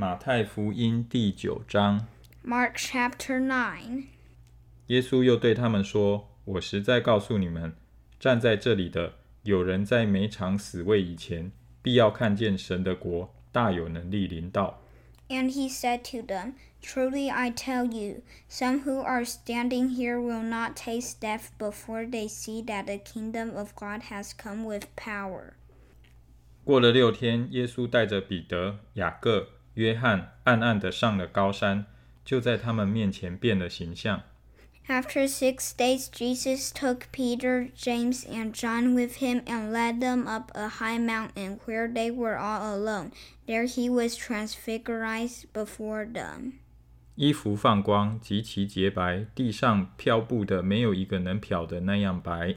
马太福音第九章， Mark chapter 9. 耶稣又对他们说：“我实在告诉你们，站在这里的有人在没尝死味以前，必要看见神的国大有能力临到。 And he said to them, Truly I tell you, some who are standing here will not taste death before they see that the kingdom of God has come with power. ”过了六天，耶稣带着彼得、雅各、 约翰，暗暗地上了高山，就在他们面前变了形象。 After six days, Jesus took Peter, James, and John with him and led them up a high mountain where they were all alone. There he was transfigured before them. 衣服放光，极其洁白，地上漂布的没有一个能漂的那样白。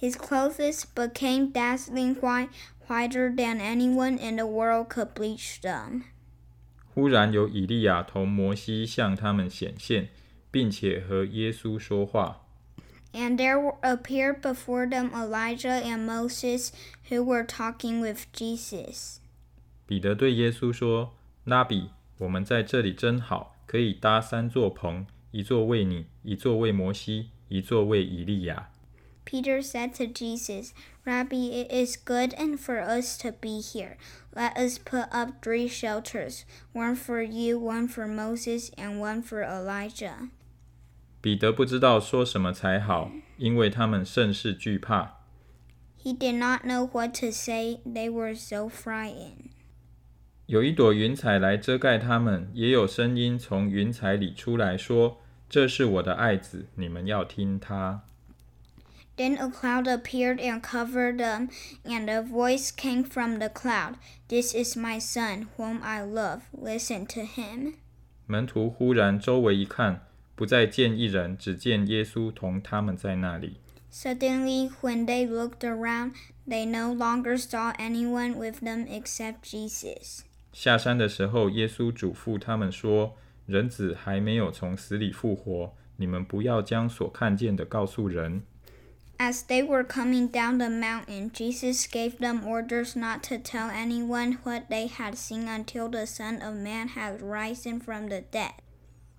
His clothes became dazzling white, whiter than anyone in the world could bleach them. 忽然有以利亚同摩西向他们显现，并且和耶稣说话。And there appeared before them Elijah and Moses, who were talking with Jesus. 彼得对耶稣说：“拉比，我们在这里真好，可以搭三座棚，一座为你，一座为摩西，一座为以利亚。” Peter said to Jesus, Rabbi, it is good and for us to be here. Let us put up three shelters one for you, one for Moses, and one for Elijah. 彼得不知道说什么才好，因为他们甚是惧怕。 He did not know what to say, they were so frightened. 有一朵云彩来遮盖他们，也有声音从云彩里出来说：“这是我的爱子，你们要听他。” Then a cloud appeared and covered them, and a voice came from the cloud This is my son, whom I love. Listen to him. 门徒忽然周围一看，不再见一人，只见耶稣同他们在那里。 Suddenly, when they looked around, they no longer saw anyone with them except Jesus. 下山的时候，耶稣嘱咐他们说：“人子还没有从死里复活，你们不要将所看见的告诉人。” As they were coming down the mountain, Jesus gave them orders not to tell anyone what they had seen until the Son of Man had risen from the dead.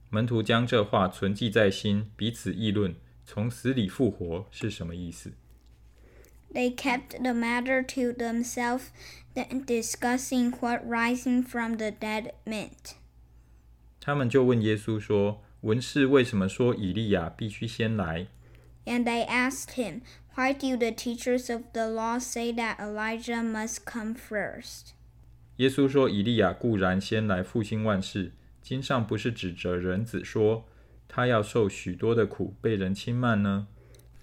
门徒将这话存记在心，彼此议论：从死里复活是什么意思？ They kept the matter to themselves, then discussing what rising from the dead meant. 他们就问耶稣说：“文士为什么说以利亚必须先来？” And they asked him, Why do the teachers of the law say that Elijah must come first? 耶稣说：“以利亚固然先来复兴万事，经上不是指着人子说，他要受许多的苦，被人轻慢呢？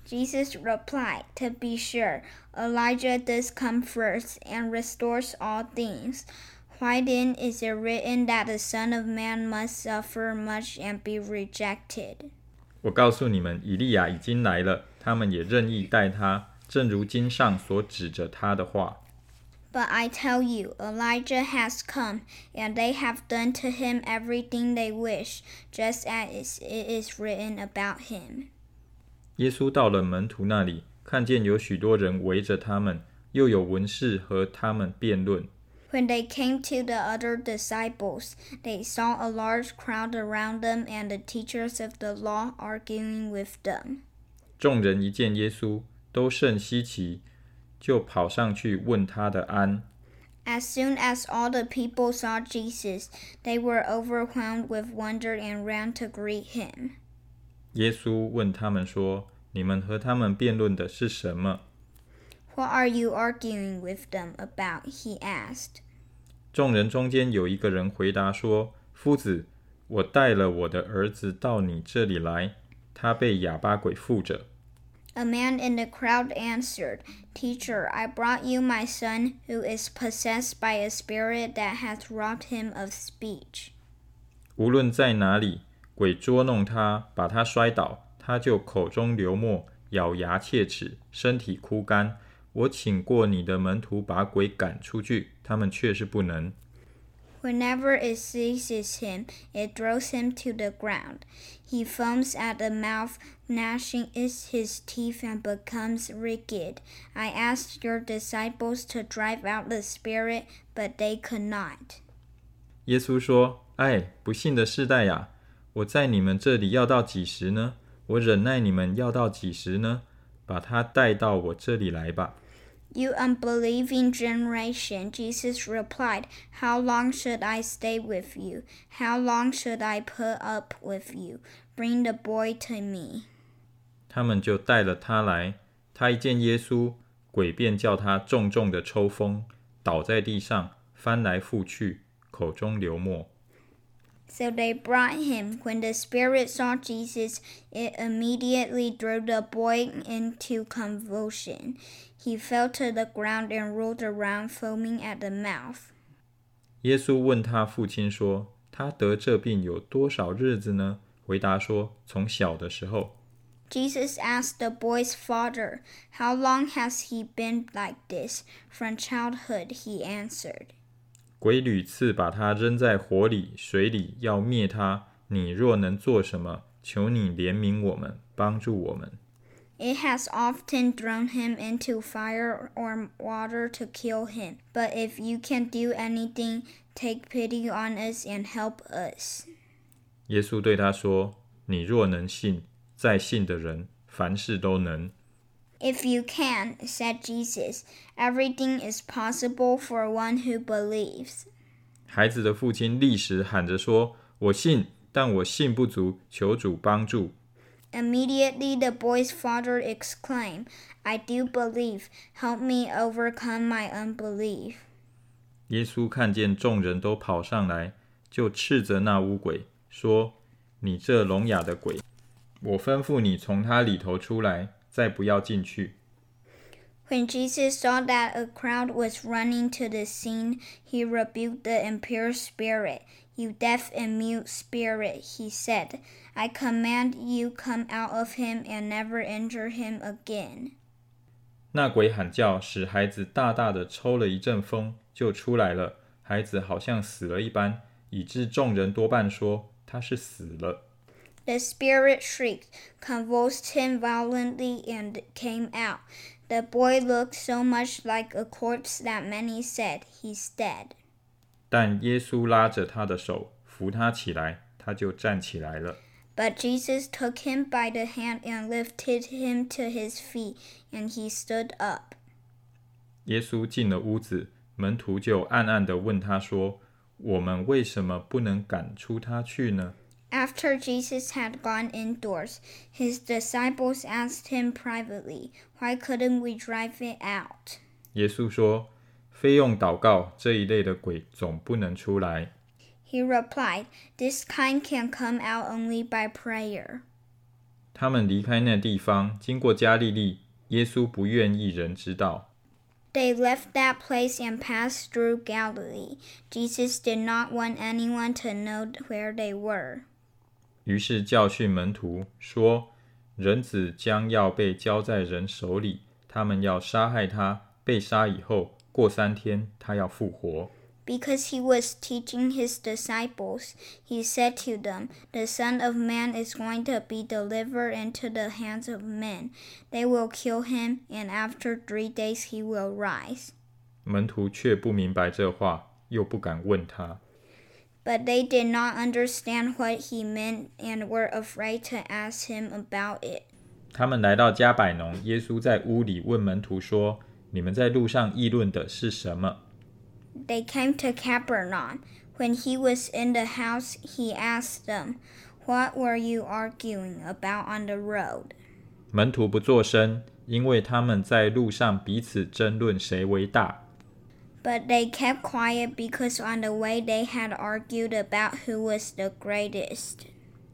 Jesus replied, To be sure, Elijah does come first and restores all things. Why then is it written that the Son of Man must suffer much and be rejected? 我告诉你们，以利亚已经来了，他们也任意待他，正如经上所指着他的话。But I tell you, Elijah has come, and they have done to him everything they wish, just as it is written about him. 耶稣到了门徒那里，看见有许多人围着他们，又有文士和他们辩论。When they came to the other disciples, they saw a large crowd around them and the teachers of the law arguing with them. 众人一见耶稣，都甚稀奇，就跑上去问他的安。 As soon as all the people saw Jesus, they were overwhelmed with wonder and ran to greet him. 耶稣问他们说：“你们和他们辩论的是什么 ？” What are you arguing with them about? He asked. ？”众人中间有一个人回答说：“夫子，我带了我的儿子到你这里来，他被哑巴鬼附着。 A man in the crowd answered, Teacher, I brought you my son, who is possessed by a spirit that hath robbed him of speech. 无论在哪里，鬼捉弄他，把他摔倒，他就口中流沫，咬牙切齿，身体枯干。 我请过你的门徒把鬼赶出去，他们却是不能。Whenever it seizes him, it throws him to the ground. He foams at the mouth, gnashing his teeth, and becomes rigid. I asked your disciples to drive out the spirit, but they could not. 耶稣说：“哎，不幸的世代呀！我在你们这里要到几时呢？我忍耐你们要到几时呢？把他带到我这里来吧。” You unbelieving generation, Jesus replied, How long should I stay with you? How long should I put up with you? Bring the boy to me. 他们就带了他来。他一见耶稣，鬼便叫他重重的抽风，倒在地上，翻来覆去，口中流沫。 So they brought him. When the spirit saw Jesus, it immediately threw the boy into convulsion. He fell to the ground and rolled around, foaming at the mouth. 耶稣问他父亲说：“他得这病有多少日子呢？”回答说：“从小的时候。” Jesus asked the boy's father, How long has he been like this? From childhood, he answered. 鬼屡次把他扔在火里、水里，要灭他。你若能做什么，求你怜悯我们，帮助我们。It has often thrown him into fire or water to kill him. But if you can do anything, take pity on us and help us. 耶稣对他说：“你若能信，在信的人，凡事都能。” If you can, said Jesus, everything is possible for one who believes. 孩子的父亲立时喊着说：“我信，但我信不足，求主帮助。” Immediately the boy's father exclaimed, I do believe. Help me overcome my unbelief. 耶稣看见众人都跑上来，就斥责那污鬼，说：“你这聋哑的鬼，我吩咐你从他里头出来。” ”再不要进去。When Jesus saw that a crowd was running to the scene, he rebuked the impure spirit. You deaf and mute spirit, he said, I command you come out of him and never enter him again. 那鬼喊叫，使孩子大大的抽了一阵风，就出来了。孩子好像死了一般，以致众人多半说他是死了。 the spirit shrieked, convulsed him violently, and came out. The boy looked so much like a corpse that many said, He's dead. 但耶稣拉着他的手，扶他起来，他就站起来了。But Jesus took him by the hand and lifted him to his feet, and he stood up. 耶稣进了屋子，门徒就暗暗地问他说：“我们为什么不能赶出他去呢？” ？” After Jesus had gone indoors, his disciples asked him privately, Why couldn't we drive it out? 耶稣说：“非用祷告，这一类的鬼总不能出来。” He replied, This kind can come out only by prayer. 他们离开那地方，经过加利利。耶稣不愿意人知道。They left that place and passed through Galilee. Jesus did not want anyone to know where they were. 于是教训门徒说：“人子将要被交在人手里，他们要杀害他。被杀以后，过三天，他要复活。” Because he was teaching his disciples, he said to them, The Son of Man is going to be delivered into the hands of men. They will kill him, and after three days he will rise. 门徒却不明白这话，又不敢问他。but they did not understand what he meant and were afraid to ask him about it. 他们来到迦百农，耶稣在屋里问门徒说：“你们在路上议论的是什么？” They came to Capernaum. When he was in the house, he asked them, "What were you arguing about on the road?" 门徒不作声，因为他们在路上彼此争论谁为大。but they kept quiet because on the way they had argued about who was the greatest.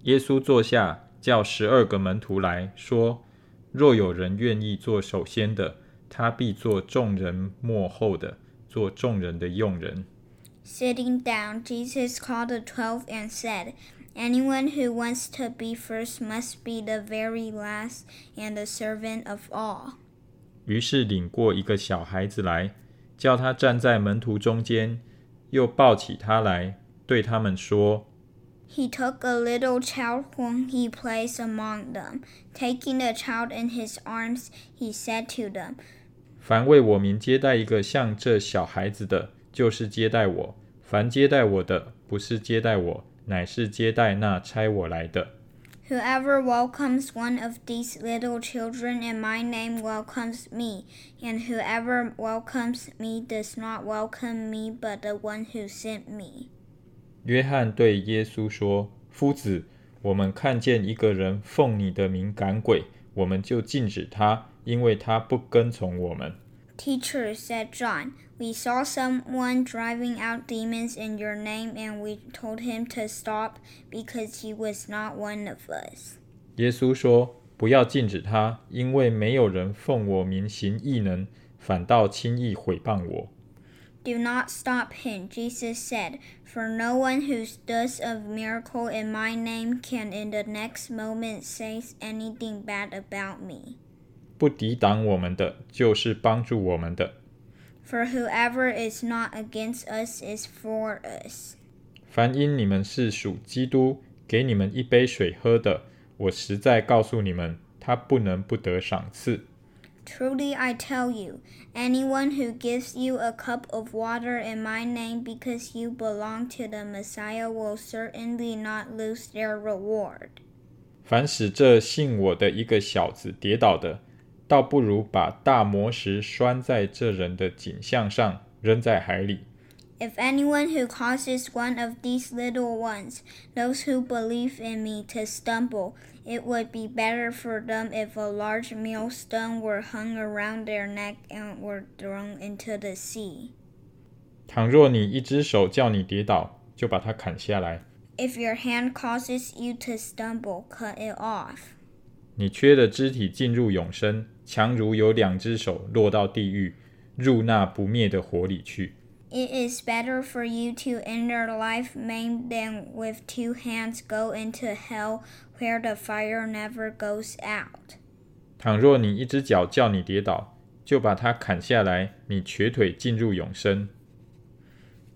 耶稣坐下，叫十二个门徒来说：“若有人愿意做首先的，他必做众人末后的，做众人的用人。” Sitting down, Jesus called the twelve and said, Anyone who wants to be first must be the very last and the servant of all. 于是领过一个小孩子来。 叫他站在门徒中间，又抱起他来，对他们说：“He took a little child whom he placed among them. Taking the child in his arms, he said to them, 凡为我名接待一个像这小孩子的，就是接待我；凡接待我的，不是接待我，乃是接待那差我来的。Whoever welcomes one of these little children in my name welcomes me, and whoever welcomes me does not welcome me but the one who sent me. 约翰对耶稣说：“夫子，我们看见一个人奉你的名赶鬼，我们就禁止他，因为他不跟从我们。” Teacher, said John, we saw someone driving out demons in your name, and we told him to stop because he was not one of us. 耶稣说：“不要禁止他，因为没有人奉我名行异能，反倒轻易毁谤我。 Do not stop him, Jesus said, for no one who does a miracle in my name can in the next moment say anything bad about me. 不抵挡我们的，就是帮助我们的。For whoever is not against us is for us. 凡因你们是属基督，给你们一杯水喝的，我实在告诉你们，他不能不得赏赐。Truly I tell you, anyone who gives you a cup of water in my name because you belong to the Messiah will certainly not lose their reward. 凡使这信我的一个小子跌倒的，倒不如把大磨石拴在这人的颈项上，扔在海里。If anyone who causes one of these little ones, those who believe in me, to stumble, it would be better for them if a large millstone were hung around their neck and were thrown into the sea. 倘若你一只手叫你跌倒，就把它砍下来；If your hand causes you to stumble, cut it off. 你缺的肢体进入永生，强如有两只手落到地狱，入那不灭的火里去。It is better for you to enter life maimed than with two hands go into hell where the fire never goes out. 倘若你一只脚叫你跌倒，就把它砍下来，你瘸腿进入永生。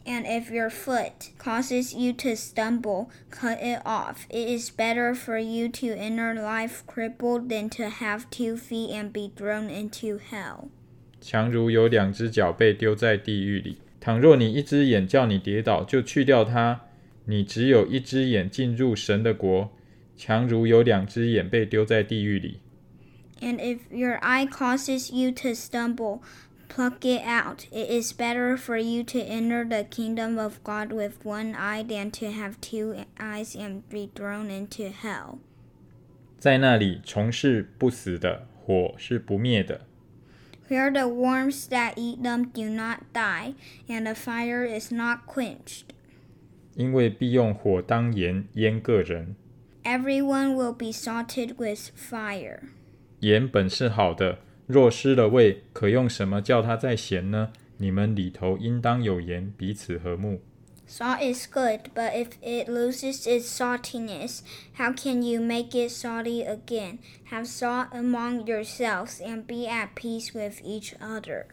And if your foot causes you to stumble, cut it off. It is better for you to enter life crippled than to have two feet and be thrown into hell. 强如有两只脚被丢在地狱里。倘若你一只眼叫你跌倒，就去掉它；你只有一只眼进入神的国，强如有两只眼被丢在地狱里。 And if your eye causes you to stumble, pluck it out. It is better for you to enter the kingdom of God with one eye than to have two eyes and be thrown into hell. 在那里，虫是不死的，火是不灭的。 Where the worms that eat them do not die, and the fire is not quenched. 因为必用火当盐腌个人。 Everyone will be salted with fire. 盐本是好的， 若失了味，可用什么叫它再咸呢？你们里头应当有盐，彼此和睦。Salt is good, but if it loses its saltiness, how can you make it salty again? Have salt among yourselves and be at peace with each other.